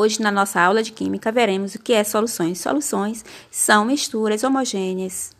Hoje, na nossa aula de Química, veremos o que é soluções. Soluções são misturas homogêneas.